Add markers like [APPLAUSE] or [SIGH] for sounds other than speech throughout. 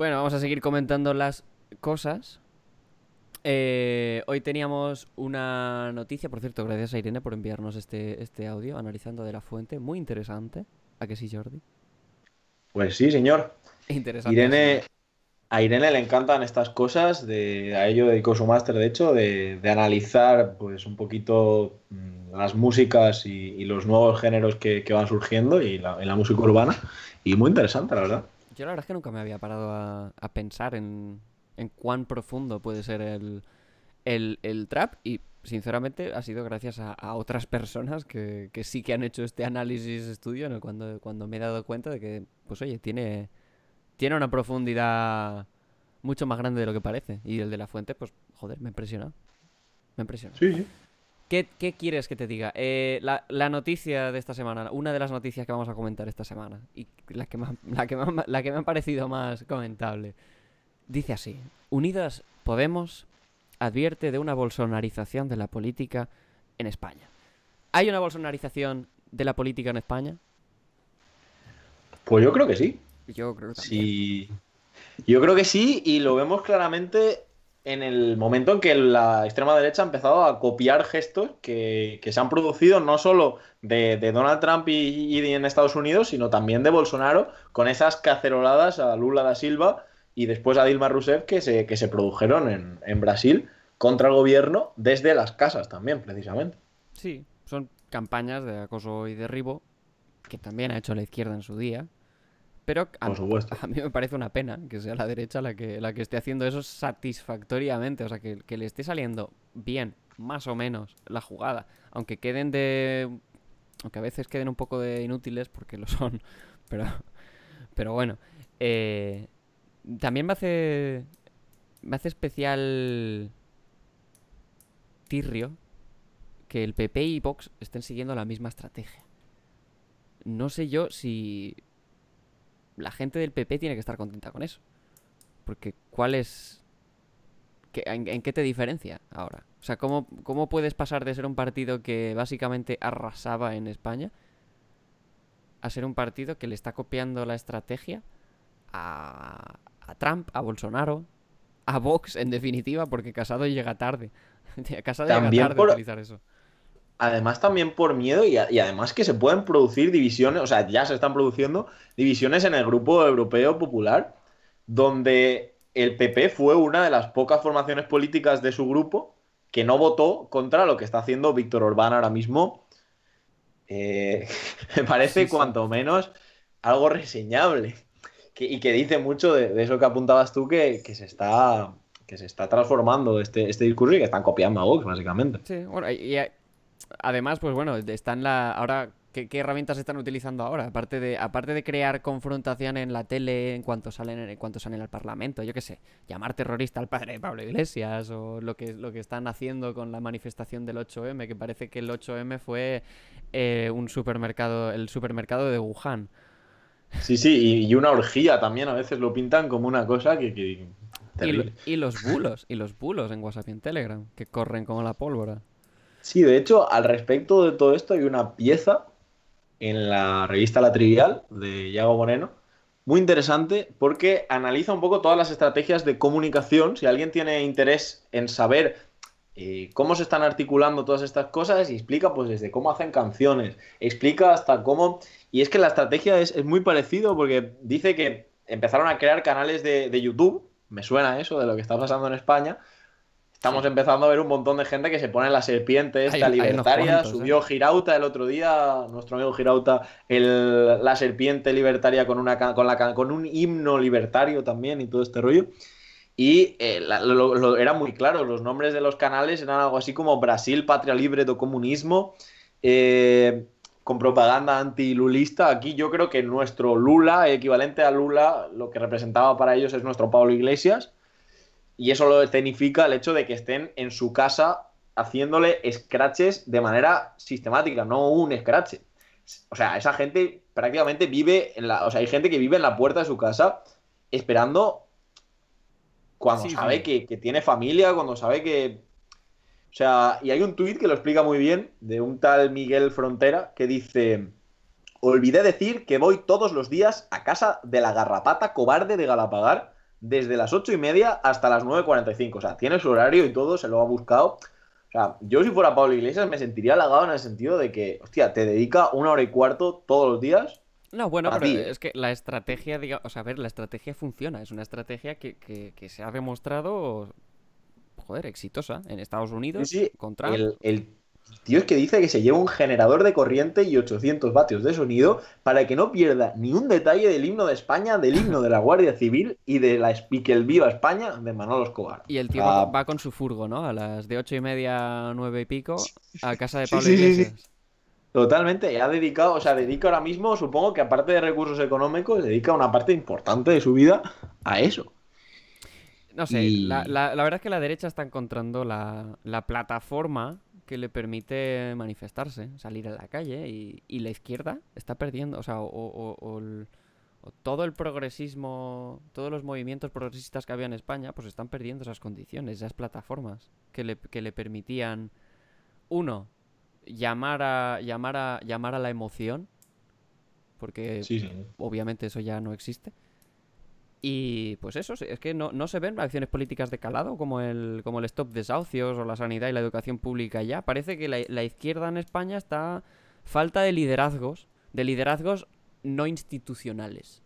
Bueno, vamos a seguir comentando las cosas. Eh, hoy teníamos una noticia, por cierto, gracias a Irene por enviarnos este, este audio analizando de la fuente. Muy interesante. ¿A que sí, Jordi? Pues sí, señor. Interesante. Irene, a Irene le encantan estas cosas, de, a ello dedicó su máster, de hecho, de, de, analizar pues un poquito mm, las músicas y, y, los nuevos géneros que, que van surgiendo y la, en la música urbana. Y muy interesante, la verdad. Yo la verdad es que nunca me había parado a, a pensar en, en, cuán profundo puede ser el, el, trap y sinceramente ha sido gracias a, otras personas que, que, sí que han hecho este análisis estudio el cuando, cuando me he dado cuenta de que, pues oye, tiene tiene una profundidad mucho más grande de lo que parece. Y el de la fuente, pues, joder, me impresiona. Me impresiona. Sí, sí. ¿Qué, qué quieres que te diga? Eh, la, la, noticia de esta semana, una de las noticias que vamos a comentar esta semana, y la que, más, la, que más, la que me ha parecido más comentable, dice así: Unidas Podemos advierte de una bolsonarización de la política en España. ¿Hay una bolsonarización de la política en España? Pues yo creo que sí. Yo creo que sí. Yo creo que sí, y lo vemos claramente en el momento en que la extrema derecha ha empezado a copiar gestos que, se han producido no solo de, de Donald Trump y, y, en Estados Unidos, sino también de Bolsonaro, con esas caceroladas a Lula da Silva y después a Dilma Rousseff que se, que se produjeron en, en Brasil contra el gobierno desde las casas también, precisamente. Sí, son campañas de acoso y derribo que también ha hecho la izquierda en su día, pero a, a, mí me parece una pena que sea la derecha la que, la que esté haciendo eso satisfactoriamente. O sea, que, que, le esté saliendo bien, más o menos, la jugada. Aunque queden de. Aunque a veces queden un poco de inútiles, porque lo son. [LAUGHS] Pero, pero bueno. Eh, también me hace. Me hace especial. Tirrio. Que el PP y Vox estén siguiendo la misma estrategia. No sé yo si la gente del PP tiene que estar contenta con eso. Porque ¿cuál es... ¿Qué, en, en, qué te diferencia ahora? O sea, ¿cómo, ¿cómo puedes pasar de ser un partido que básicamente arrasaba en España a ser un partido que le está copiando la estrategia a, a Trump, a Bolsonaro, a Vox, en definitiva, porque Casado llega tarde. [LAUGHS] Casado También llega tarde por... a utilizar eso además también por miedo y, y, además que se pueden producir divisiones, o sea, ya se están produciendo divisiones en el grupo europeo popular, donde el PP fue una de las pocas formaciones políticas de su grupo que no votó contra lo que está haciendo Víctor Orbán ahora mismo. Eh, [LAUGHS] me parece sí, sí. cuanto menos algo reseñable que, y que dice mucho de, de, eso que apuntabas tú que, que se está que se está transformando este, este discurso y que están copiando a Vox, básicamente. Sí, bueno, y, y además, pues bueno, están la. Ahora, ¿qué, ¿qué, herramientas están utilizando ahora? Aparte de, aparte de crear confrontación en la tele en cuanto salen, en cuanto salen al Parlamento, yo qué sé, llamar terrorista al padre de Pablo Iglesias, o lo que, lo que están haciendo con la manifestación del 8M, que parece que el 8M fue eh, un supermercado, el supermercado de Wuhan. Sí, sí, y, una orgía también, a veces lo pintan como una cosa que. que... Y, y los bulos, y los bulos en WhatsApp y en Telegram, que corren como la pólvora. Sí, de hecho, al respecto de todo esto hay una pieza en la revista La Trivial de Yago Moreno, muy interesante porque analiza un poco todas las estrategias de comunicación. Si alguien tiene interés en saber eh, cómo se están articulando todas estas cosas, y explica pues desde cómo hacen canciones, explica hasta cómo... Y es que la estrategia es, muy parecido porque dice que empezaron a crear canales de YouTube, me suena eso de lo que está pasando en España, Estamos sí. empezando a ver un montón de gente que se pone la serpiente esta hay, libertaria. Hay cuantos, Subió ¿eh? Girauta el otro día, nuestro amigo Girauta, el, la serpiente libertaria con, una, con, la, con un himno libertario también y todo este rollo. Y eh, la, lo, lo, era muy claro, los nombres de los canales eran algo así como Brasil, Patria Libre do Comunismo, eh, con propaganda antilulista. Aquí yo creo que nuestro Lula, equivalente a Lula, lo que representaba para ellos es nuestro Pablo Iglesias y eso lo escenifica el hecho de que estén en su casa haciéndole scratches de manera sistemática, no un scratch. O sea, esa gente prácticamente vive en la. O sea, hay gente que vive en la puerta de su casa esperando cuando sí, sabe sí. Que, que, tiene familia, cuando sabe que. O sea, y hay un tuit que lo explica muy bien de un tal Miguel Frontera que dice. Olvidé decir que voy todos los días a casa de la garrapata cobarde de Galapagar desde las 8 y media hasta las 9.45. O sea, tiene su horario y todo, se lo ha buscado. O sea, yo si fuera Pablo Iglesias me sentiría halagado en el sentido de que, hostia, te dedica una hora y cuarto todos los días. No, bueno, pero ti, es que la estrategia, diga, o sea, a ver, la estrategia funciona. Es una estrategia que, que- que se ha demostrado, joder, exitosa en Estados Unidos Sí, sí, con Trump. El, el tío es que dice que se lleva un generador de corriente y 800 vatios de sonido para que no pierda ni un detalle del himno de España, del himno de la Guardia Civil y de la y que el Viva España de Manolo Escobar. Y el tío sea, va, con su furgo, ¿no? A las de ocho y media, nueve y pico, a casa de Pablo sí, sí, sí. Iglesias. Totalmente, ha dedicado, o sea, dedica ahora mismo, supongo que aparte de recursos económicos, dedica una parte importante de su vida a eso. No sé, Y- la, la- la verdad es que la derecha está encontrando la, la plataforma que le permite manifestarse, salir a la calle, y, y la izquierda está perdiendo, o sea, o, o- o el- o todo el progresismo, todos los movimientos progresistas que había en España, pues están perdiendo esas condiciones, esas plataformas que le, que le permitían, uno, llamar a, llamar a, llamar a la emoción, porque Sí, sí. obviamente eso ya no existe. Y pues eso, es que no, no se ven acciones políticas de calado como el, como el stop desahucios o la sanidad y la educación pública ya. Parece que la, la izquierda en España está falta de liderazgos, de liderazgos no institucionales.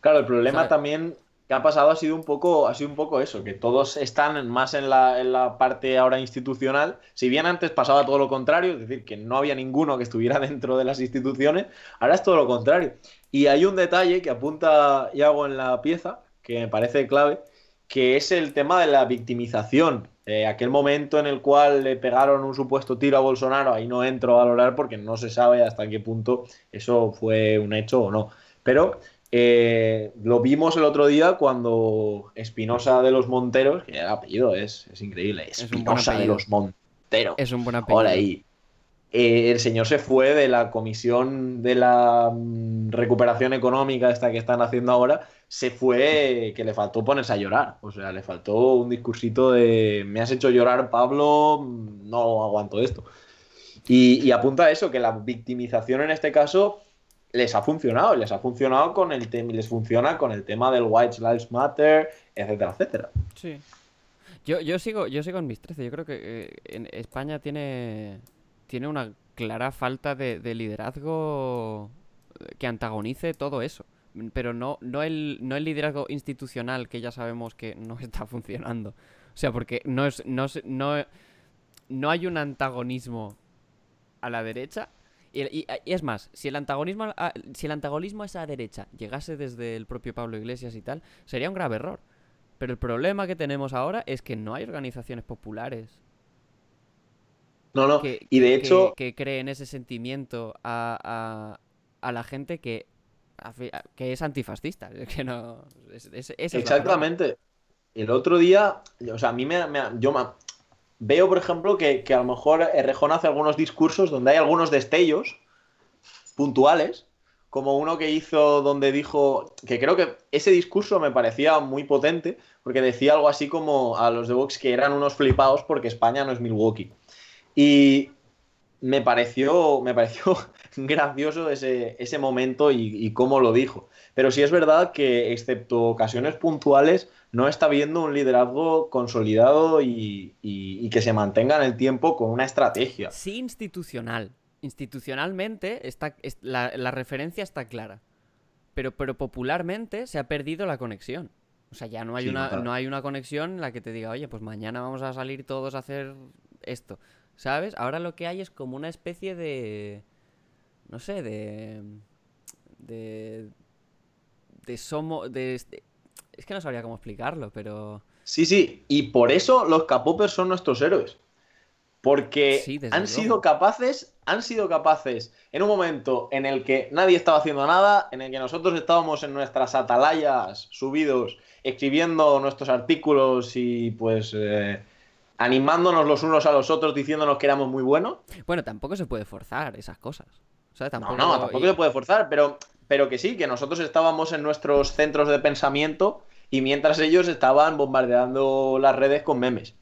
Claro, el problema también que ha pasado ha sido un poco, ha sido un poco eso, que todos están más en la, en la parte ahora institucional. Si bien antes pasaba todo lo contrario, es decir, que no había ninguno que estuviera [LAUGHS] dentro de las instituciones, ahora es todo lo contrario. Y hay un detalle que apunta Iago en la pieza, que me parece clave, que es el tema de la victimización. Eh, aquel momento en el cual le pegaron un supuesto tiro a Bolsonaro, ahí no entro a valorar porque no se sabe hasta qué punto eso fue un hecho o no. Pero eh, lo vimos el otro día cuando Espinosa de los Monteros, que el apellido es, es increíble, Espinosa de los Monteros. Es un buen apellido. Ahora ahí. eh, el señor se fue de la comisión de la mm, recuperación económica, esta que están haciendo ahora, se fue que le faltó ponerse a llorar. O sea, le faltó un discursito de me has hecho llorar, Pablo, no aguanto esto. Y, y apunta a eso, que la victimización en este caso les ha funcionado, les ha funcionado con el tema, les funciona con el tema del White Lives Matter, etcétera, etcétera. Sí. Yo, yo sigo, yo sigo en mis 13. Yo creo que eh, en España tiene, tiene una clara falta de, de liderazgo que antagonice todo eso. Pero no, no, el, no el liderazgo institucional que ya sabemos que no [LAUGHS] está funcionando. O sea, porque no es, no, no, no hay un antagonismo a la derecha. Y, y- y es más, si el antagonismo a, si el antagonismo a esa derecha llegase desde el propio Pablo Iglesias y tal, sería un grave error. Pero el problema que tenemos ahora es que no hay organizaciones populares No, no, que, y de que- hecho, que creen ese sentimiento a, a- a la gente que, a que es antifascista. [LAUGHS] Que no. es- es-. Exactamente. El otro día, o sea, a mí me, me- yo me- veo, por ejemplo, que, que a lo mejor Errejón hace algunos discursos donde hay algunos destellos puntuales, como uno que hizo donde dijo, que creo que ese discurso me parecía muy potente, porque decía algo así como a los de Vox que eran unos flipados porque España no es Milwaukee. Y me pareció, me pareció [LAUGHS] gracioso ese, ese momento y, y cómo lo dijo. Pero sí es verdad que, excepto ocasiones puntuales, no está viendo un liderazgo consolidado y, y- y que se mantenga en el tiempo con una estrategia. Sí, institucional. Institucionalmente está, es- la, la referencia está clara. Pero, pero popularmente se ha perdido la conexión. O sea, ya no hay, Sí, una, no hay una conexión en la que te diga, oye, pues mañana vamos a salir todos a hacer esto. ¿Sabes? Ahora lo que hay es como una especie de. No sé, de. De. De somo. De, de- es que no sabría cómo explicarlo, pero. Sí, sí, y por eso los capopers son nuestros héroes. Porque Sí, han luego. sido capaces, han sido capaces en un momento en el que nadie estaba haciendo nada, en el que nosotros estábamos en nuestras atalayas subidos, escribiendo nuestros artículos y pues eh, animándonos los unos a los otros, diciéndonos que éramos muy buenos. Bueno, tampoco se puede forzar esas cosas. O sea, tampoco. No, no, tampoco y- se puede forzar, pero, pero que sí, que nosotros estábamos en nuestros centros de pensamiento y mientras ellos estaban bombardeando las redes con memes.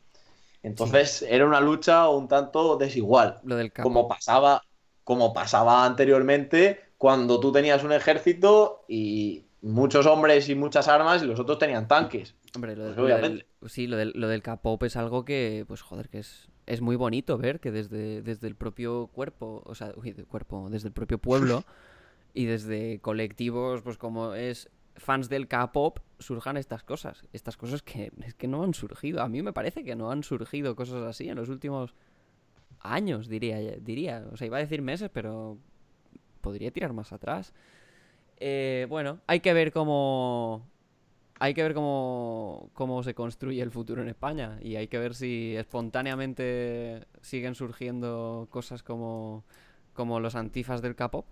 Entonces era una lucha un tanto desigual, Lo del como pasaba, como pasaba anteriormente cuando tú tenías un ejército y, muchos hombres y muchas armas y los otros tenían tanques. Hombre, lo, de- Pues lo del, sí, lo del, lo del K-pop es algo que, pues joder, que es, es muy bonito ver que desde, desde el propio cuerpo, o sea, uy, cuerpo, desde el propio pueblo [LAUGHS] y desde colectivos, pues como es fans del K-pop, surjan estas cosas. Estas cosas que es que no han surgido. A mí me parece que no han surgido cosas así en los últimos años, diría, diría. O sea, iba a decir meses, pero podría tirar más atrás. Eh, bueno, hay que ver cómo. Hay que ver cómo, cómo se construye el futuro en España. Y hay que ver si espontáneamente siguen surgiendo cosas como, como los antifas del K-pop.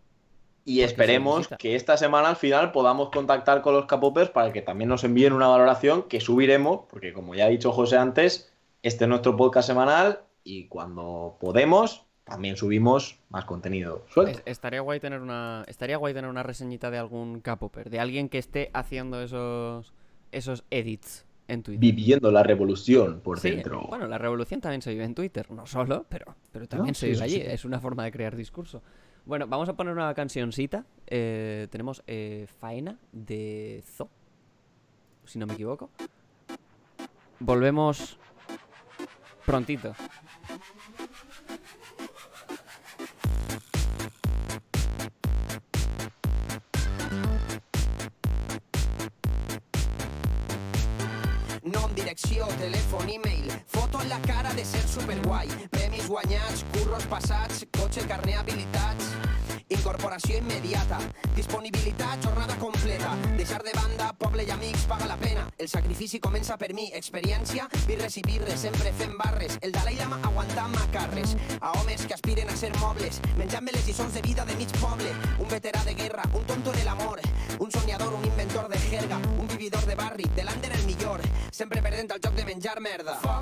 Y esperemos que esta semana al final podamos contactar con los capopers para que también nos envíen una valoración que subiremos, porque como ya ha dicho José antes, este es nuestro podcast semanal y cuando podemos también subimos más contenido suelto. Es- estaría guay tener una. Estaría guay tener una reseñita de algún K-popper, de alguien que esté haciendo esos. esos edits en Twitter. Viviendo la revolución por Sí, dentro. Bueno, la revolución también se vive en Twitter, no solo, pero, pero también se sí, vive allí. sí. Es una forma de crear discurso. Bueno, vamos a poner una cancioncita. Eh, tenemos eh, Faena de Zo, si no me equivoco. Volvemos prontito. De ser superguai, premis guanyats, curros passats, cotxe, carner habilitats, incorporació immediata, disponibilitat, jornada completa, deixar de banda, poble i amics paga la pena, el sacrifici comença per mi, experiència, birres i birres, sempre fent barres, el Dalai Lama aguantant macarres, a homes que aspiren a ser mobles, menjant-me les lliçons de vida de mig poble, un veterà de guerra, un tonto en el amor, un soñador, un inventor de jerga, un vividor de barri, de l'Ander el millor, sempre perdent al joc de menjar merda.